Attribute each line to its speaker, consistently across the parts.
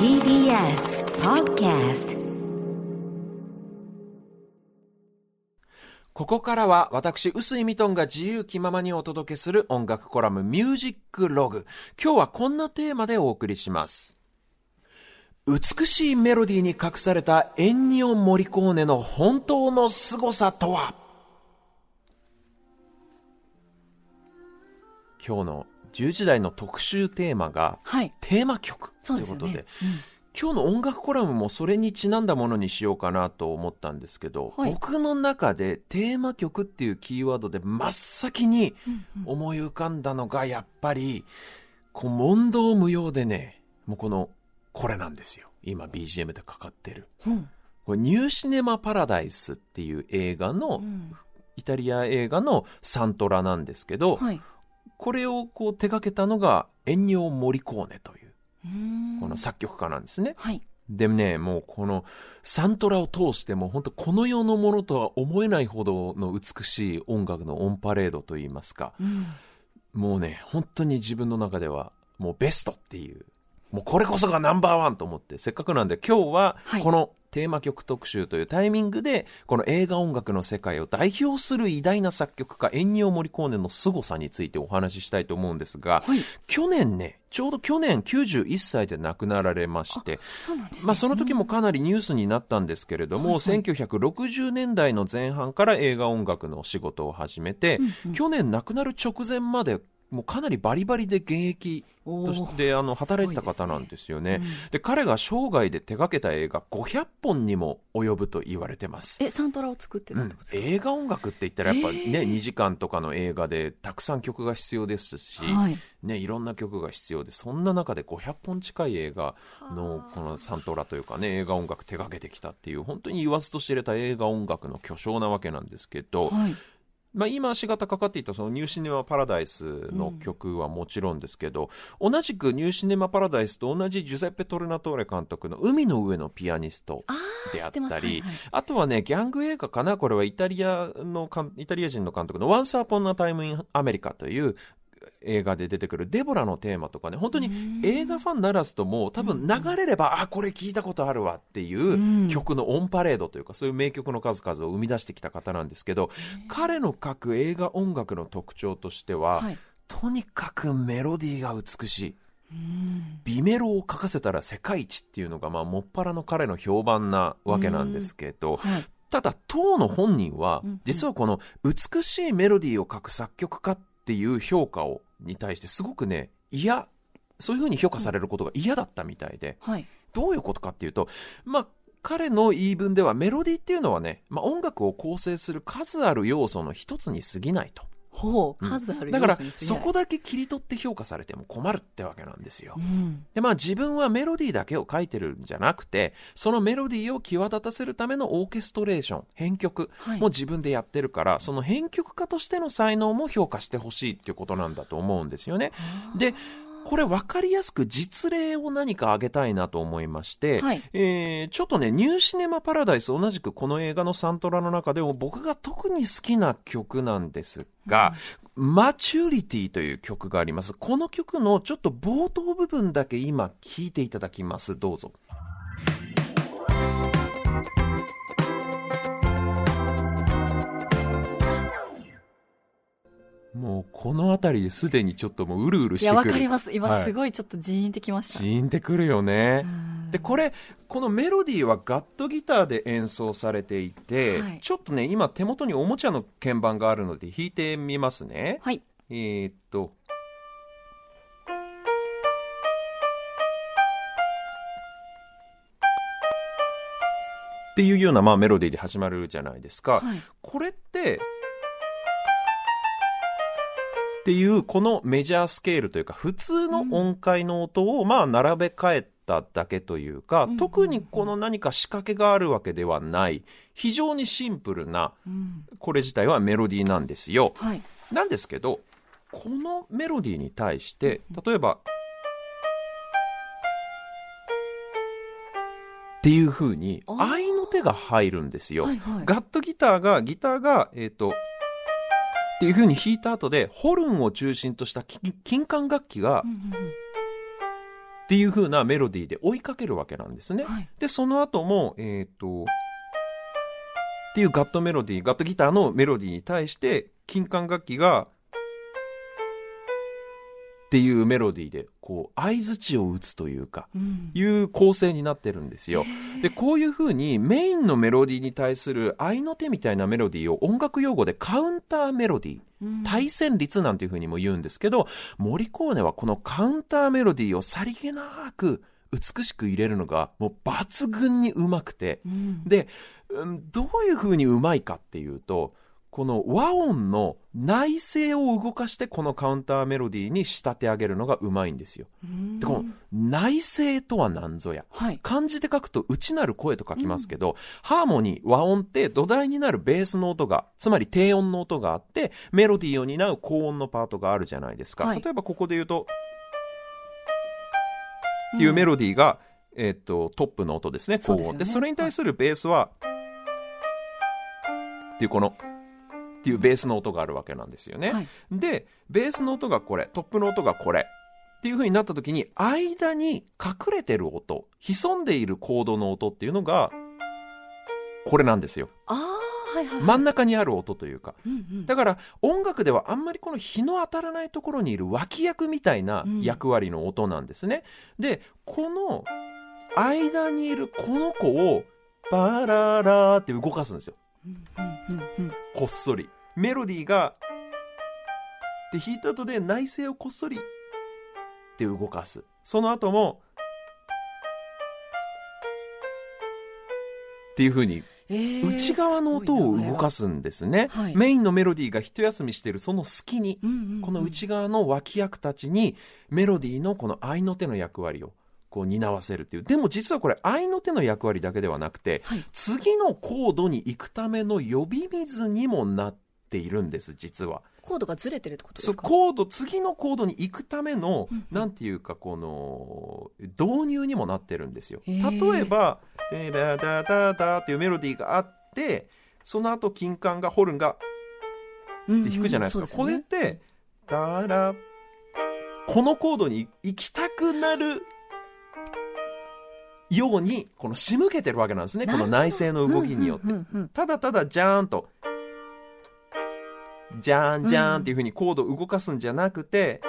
Speaker 1: TBS Podcast
Speaker 2: ここからは私、臼井ミトンが自由気ままにお届けする音楽コラムミュージックログ。今日はこんなテーマでお送りします。美しいメロディーに隠されたエンニオ・モリコーネの本当の凄さとは？今日の10時台の特集テーマが、
Speaker 3: はい。
Speaker 2: テーマ曲ということで
Speaker 3: ですよね。
Speaker 2: 今日の音楽コラムもそれにちなんだものにしようかなと思ったんですけど、
Speaker 3: はい
Speaker 2: 僕の中でテーマ曲っていうキーワードで真っ先に
Speaker 3: うんうん
Speaker 2: 思い浮かんだのがやっぱり、こう問答無用でね、もうこの、これなんですよ。今 BGM でかかってる。
Speaker 3: うん
Speaker 2: これニューシネマパラダイスっていう映画の、
Speaker 3: うん
Speaker 2: イタリア映画のサントラなんですけど、
Speaker 3: はい。
Speaker 2: これをこう手掛けたのがエンニオ・モリコーネという、この作曲家なんですね。
Speaker 3: はい。
Speaker 2: でね、もうこのサントラを通しても本当この世のものとは思えないほどの美しい音楽のオンパレードといいますか、
Speaker 3: うん
Speaker 2: もうね、本当に自分の中ではもうベストっていう、もうこれこそがナンバーワンと思って、せっかくなんで今日は
Speaker 3: はい
Speaker 2: このテーマ曲特集というタイミングで、この映画音楽の世界を代表する偉大な作曲家、エンニオ・モリコーネの凄さについてお話ししたいと思うんですが、
Speaker 3: はい。
Speaker 2: 去年ね、ちょうど去年91歳で亡くなられまして、
Speaker 3: そね。
Speaker 2: まあ、その時もかなりニュースになったんですけれども、
Speaker 3: はいはい
Speaker 2: 1960年代の前半から映画音楽の仕事を始めて、
Speaker 3: うんうん
Speaker 2: 去年亡くなる直前までもうかなりバリバリで現役としてあの働いてた方なんですよね。で彼が生涯で手掛けた映画500本にも及ぶと言われてます。
Speaker 3: え、サントラを作ってたってことですか、
Speaker 2: 映画音楽って言ったらやっぱね、
Speaker 3: えー
Speaker 2: 2時間とかの映画でたくさん曲が必要ですし、
Speaker 3: はい。
Speaker 2: ね、いろんな曲が必要でそんな中で500本近い映画のこのサントラというかね映画音楽手掛けてきたっていう本当に言わずと知れた映画音楽の巨匠なわけなんですけど、
Speaker 3: はい。
Speaker 2: まあ、今足形かかっていたそのニューシネマ・パラダイスの曲はもちろんですけど、同じくニューシネマ・パラダイスと同じジュゼッペ・トルナトーレ監督の海の上のピアニスト
Speaker 3: ああ、
Speaker 2: であっ。たり、
Speaker 3: はいはい
Speaker 2: あとはね、ギャング映画かな？これはイタリアのイタリア人の監督の Once Upon a Time in America という映画で出てくるデボラのテーマとかね、本当に映画ファンならずとも多分流れれば、あ、これ聞いたことあるわっていううん。曲のオンパレードというか、そういう名曲の数々を生み出してきた方なんですけど、彼の書く映画音楽の特徴としては、
Speaker 3: はい。
Speaker 2: とにかくメロディーが美しい。
Speaker 3: うん。
Speaker 2: 美メロを書かせたら世界一っていうのが、まあ、もっぱらの彼の評判なわけなんですけど、
Speaker 3: はい。
Speaker 2: ただ、当の本人は実はこの美しいメロディーを書く作曲家っていう評価を、に対してすごくね、嫌、そういうふうに評価されることが嫌だったみたいで、
Speaker 3: はい。
Speaker 2: どういうことかっていうと、まあ、彼の言い分ではメロディーっていうのはね、まあ、音楽を構成する数ある要素の一つに過ぎないと。
Speaker 3: ほう、
Speaker 2: うん
Speaker 3: 数ある
Speaker 2: だからそこだけ切り取って評価されても困るってわけなんですよ
Speaker 3: う。ん。
Speaker 2: で、まあ自分はメロディーだけを書いてるんじゃなくて、そのメロディーを際立たせるためのオーケストレーション、編曲
Speaker 3: はい
Speaker 2: も自分でやってるから、その編曲家としての才能も評価してほしいっていうことなんだと思うんですよね。で、これ分かりやすく実例を何か挙げたいなと思いまして、
Speaker 3: はい
Speaker 2: えーちょっとね、ニューシネマパラダイス同じくこの映画のサントラの中でも僕が特に好きな曲なんですが、マチュリティという曲があります。この曲のちょっと冒頭部分だけ今聴いていただきます。どうぞ。もうこの辺りですでにちょっともううるうるし
Speaker 3: いや、
Speaker 2: てくる。
Speaker 3: わかります。今
Speaker 2: はい
Speaker 3: すごいちょっとジーンってきました。
Speaker 2: ジーンってくるよね。
Speaker 3: うん
Speaker 2: で、これ、このメロディーはガットギターで演奏されていて、
Speaker 3: はい
Speaker 2: ちょっとね、今手元におもちゃの鍵盤があるので弾いてみますね。
Speaker 3: はい。
Speaker 2: えーっと。っていうような、まあ、メロディーで始まるじゃないですか。
Speaker 3: はい。
Speaker 2: これって、っていう、このメジャースケールというか、普通の音階の音を、まあ、並べ替えただけというか、
Speaker 3: うん
Speaker 2: 特にこの何か仕掛けがあるわけではない、非常にシンプルな、
Speaker 3: うん。
Speaker 2: これ自体はメロディーなんですよ。
Speaker 3: はい。
Speaker 2: なんですけど、このメロディーに対して、例えば、っていう風に、
Speaker 3: あー
Speaker 2: 合いの手が入るんですよ。
Speaker 3: はいはい。
Speaker 2: ガットギターが、ギターが、えっ、と、っていう風に弾いた後で、ホルンを中心とした金金管楽器がっていう風なメロディーで追いかけるわけなんですね。
Speaker 3: はい
Speaker 2: で、その後も、えっ、と、っていうガットメロディー、ガットギターのメロディーに対して、金管楽器が、っていうメロディーで、こう、合図値を打つというか、
Speaker 3: うん。
Speaker 2: いう構成になってるんですよ。で、こういう風にメインのメロディーに対する合いの手みたいなメロディーを音楽用語でカウンターメロディー、
Speaker 3: うん。
Speaker 2: 対旋律なんていう風にも言うんですけど、モリコーネはこのカウンターメロディーをさりげなく美しく入れるのがもう抜群にうまくて、
Speaker 3: うん。
Speaker 2: で、うんどういう風にうまいかっていうと、この和音の内声を動かしてこのカウンターメロディーに仕立て上げるのがうまいんですよ。
Speaker 3: うん
Speaker 2: で、この内声とは何ぞや。
Speaker 3: はい。
Speaker 2: 漢字で書くと内なる声と書きますけど、ハーモニー、和音って土台になるベースの音が、つまり低音の音があって、メロディーを担う高音のパートがあるじゃないですか。
Speaker 3: はい
Speaker 2: 例えばここで言うと、っていうメロディーが、えっと、トップの音ですね、高音。
Speaker 3: でね
Speaker 2: で、それに対するベースは、っていうこの、っていうベースの音があるわけなんですよね。
Speaker 3: はい
Speaker 2: で、ベースの音がこれ、トップの音がこれ。っていう風になった時に、間に隠れてる音、潜んでいるコードの音っていうのが、これなんですよ。
Speaker 3: ああ、はいはい。
Speaker 2: 真ん中にある音というか。
Speaker 3: うんうん
Speaker 2: だから、音楽ではあんまりこの日の当たらないところにいる脇役みたいな役割の音なんですね。で、この間にいるこの子を、バララーって動かすんですよ。
Speaker 3: うんうんうんうん
Speaker 2: こっそり。メロディーが、で、弾いた後で内声をこっそりって動かす。その後も、っていう風に
Speaker 3: えー
Speaker 2: 内側の音を動か
Speaker 3: す
Speaker 2: すんですね。
Speaker 3: はい
Speaker 2: メインのメロディーが一休みしているその隙に、
Speaker 3: うんうんうん
Speaker 2: この内側の脇役たちにメロディーのこの合いの手の役割をこう担わせるっていう。でも実はこれ合いの手の役割だけではなくて、
Speaker 3: はい
Speaker 2: 次のコードに行くための呼び水にもなっているんです、実は。
Speaker 3: コードがずれてるってことですか？
Speaker 2: コード、次のコードに行くための
Speaker 3: うんうん、
Speaker 2: なんていうか、この、導入にもなってるんですよ。例えば、でダダダダっていうメロディーがあって、その後、金管が、ホルンが、
Speaker 3: うん
Speaker 2: って弾くじゃないですか。これっ
Speaker 3: うんそうよね
Speaker 2: て、ダラ、このコードに行きたくなるように、この仕向けてるわけなんですね。この内声の動きによって
Speaker 3: うん。うんうんうん
Speaker 2: ただただジャーンと、ジャーンジャーンっていう風にコードを動かすんじゃなくて、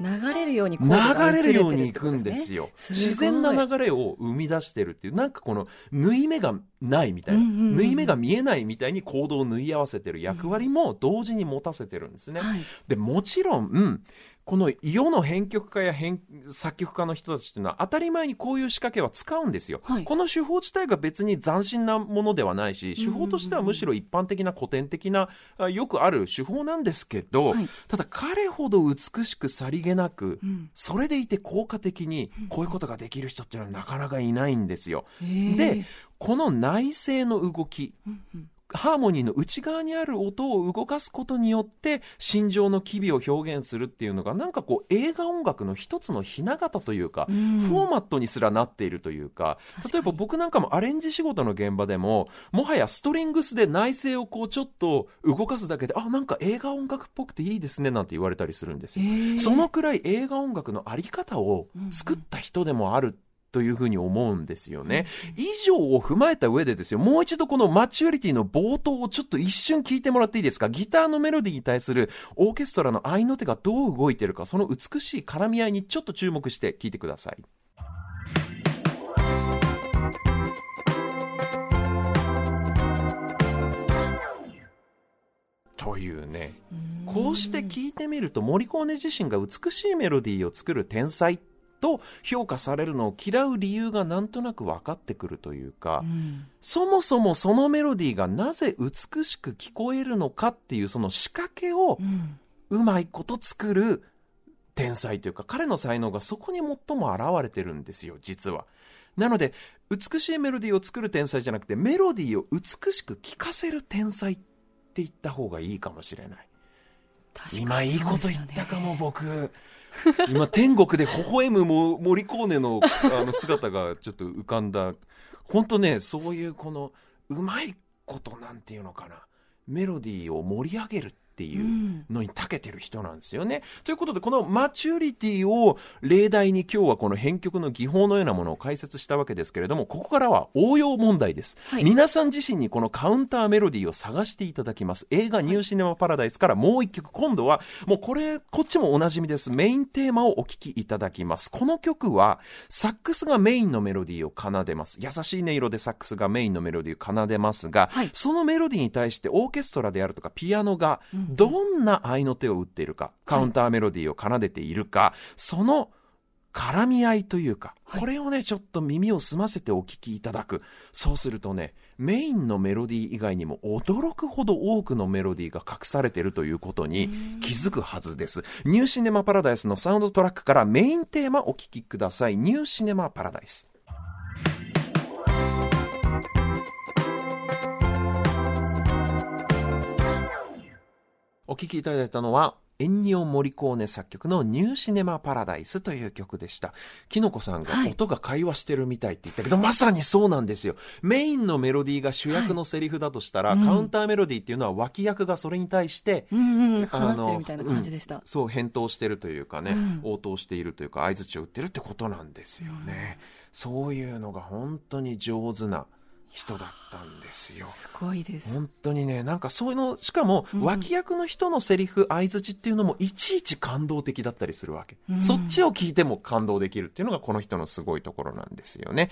Speaker 3: 流れるように
Speaker 2: 流れるように行くんですよ。自然な流れを生み出してるっていう、なんかこの縫い目がないみたいな、
Speaker 3: うんうんうん
Speaker 2: 縫い目が見えないみたいにコードを縫い合わせてる役割も同時に持たせてるんですね。
Speaker 3: はい
Speaker 2: で、もちろん、うん、この世の編曲家や編作曲家の人たちっていうのは当たり前にこういう仕掛けは使うんですよ。
Speaker 3: はい。
Speaker 2: この手法自体が別に斬新なものではないし、手法としてはむしろ一般的な古典的な、あよくある手法なんですけど、
Speaker 3: はい。
Speaker 2: ただ彼ほど美しくさりげなく、
Speaker 3: うん。
Speaker 2: それでいて効果的にこういうことができる人っていうのはなかなかいないんですよ。
Speaker 3: へー。
Speaker 2: で、この内声の動き、
Speaker 3: うんうん
Speaker 2: ハーモニーの内側にある音を動かすことによって心情の機微を表現するっていうのがなんかこう映画音楽の一つのひな形というか、
Speaker 3: うん。
Speaker 2: フォーマットにすらなっているというか例えば僕なんかもアレンジ仕事の現場でももはやストリングスで内声をこうちょっと動かすだけであなんか映画音楽っぽくていいですねなんて言われたりするんですよ。そのくらい映画音楽のあり方を作った人でもあるというふうに思うんですよね。以上を踏まえた上でですよ、もう一度このマチュアリティの冒頭をちょっと一瞬聞いてもらっていいですか？ギターのメロディーに対するオーケストラの合いの手がどう動いてるか、その美しい絡み合いにちょっと注目して聞いてください。というね、こうして聞いてみると、モリコーネ自身が美しいメロディーを作る天才と評価されるのを嫌う理由がなんとなく分かってくるというか、
Speaker 3: うん
Speaker 2: そもそもそのメロディーがなぜ美しく聞こえるのかっていうその仕掛けを
Speaker 3: う
Speaker 2: まいこと作る天才というか、彼の才能がそこに最も現れてるんですよ、実は。なので、美しいメロディーを作る天才じゃなくて、メロディーを美しく聴かせる天才って言った方がいいかもしれない。今いいこと言ったかも、僕。今天国で微笑むモモリコーネのあの姿がちょっと浮かんだ。本当ね、そういうこのうまいことなんていうのかな。メロディーを盛り上げるっっていうのに長けてる人なんですよね。ということで、このマチュリティを例題に今日はこの編曲の技法のようなものを解説したわけですけれども、ここからは応用問題です。
Speaker 3: はい
Speaker 2: 皆さん自身にこのカウンターメロディーを探していただきます。映画ニューシネマパラダイスからもう一曲、今度はもうこれ、こっちもおなじみです。メインテーマをお聴きいただきます。この曲は、サックスがメインのメロディーを奏でます。優しい音色でサックスがメインのメロディーを奏でますが、
Speaker 3: はい
Speaker 2: そのメロディーに対してオーケストラであるとかピアノがどんな合いの手を打っているか、カウンターメロディーを奏でているか、その絡み合いというか、これをね、ちょっと耳を澄ませてお聞きいただく。そうするとね、メインのメロディー以外にも驚くほど多くのメロディーが隠されているということに気づくはずです。ニューシネマパラダイスのサウンドトラックからメインテーマお聞きください。ニューシネマパラダイス。お聴きいただいたのは、エンニオ・モリコーネ作曲のニューシネマ・パラダイスという曲でした。きのこさんが
Speaker 3: はい
Speaker 2: 音が会話してるみたいって言ったけど、まさにそうなんですよ。メインのメロディーが主役のセリフだとしたら、
Speaker 3: はいうん
Speaker 2: カウンターメロディーっていうのは脇役がそれに対して、
Speaker 3: うんうん、
Speaker 2: あの
Speaker 3: 話してるみたいな感じでした。
Speaker 2: そう、返答してるというかね、
Speaker 3: うん
Speaker 2: 応答しているというか、合図を打ってるってことなんですよね。そういうのが本当に上手な人だったんですよ。
Speaker 3: すごいです。
Speaker 2: 本当にね、なんかそういうの、しかも、
Speaker 3: うん
Speaker 2: 脇役の人のセリフ、相づちっていうのも、いちいち感動的だったりするわけ。
Speaker 3: うん
Speaker 2: そっちを聞いても感動できるっていうのが、この人のすごいところなんですよね。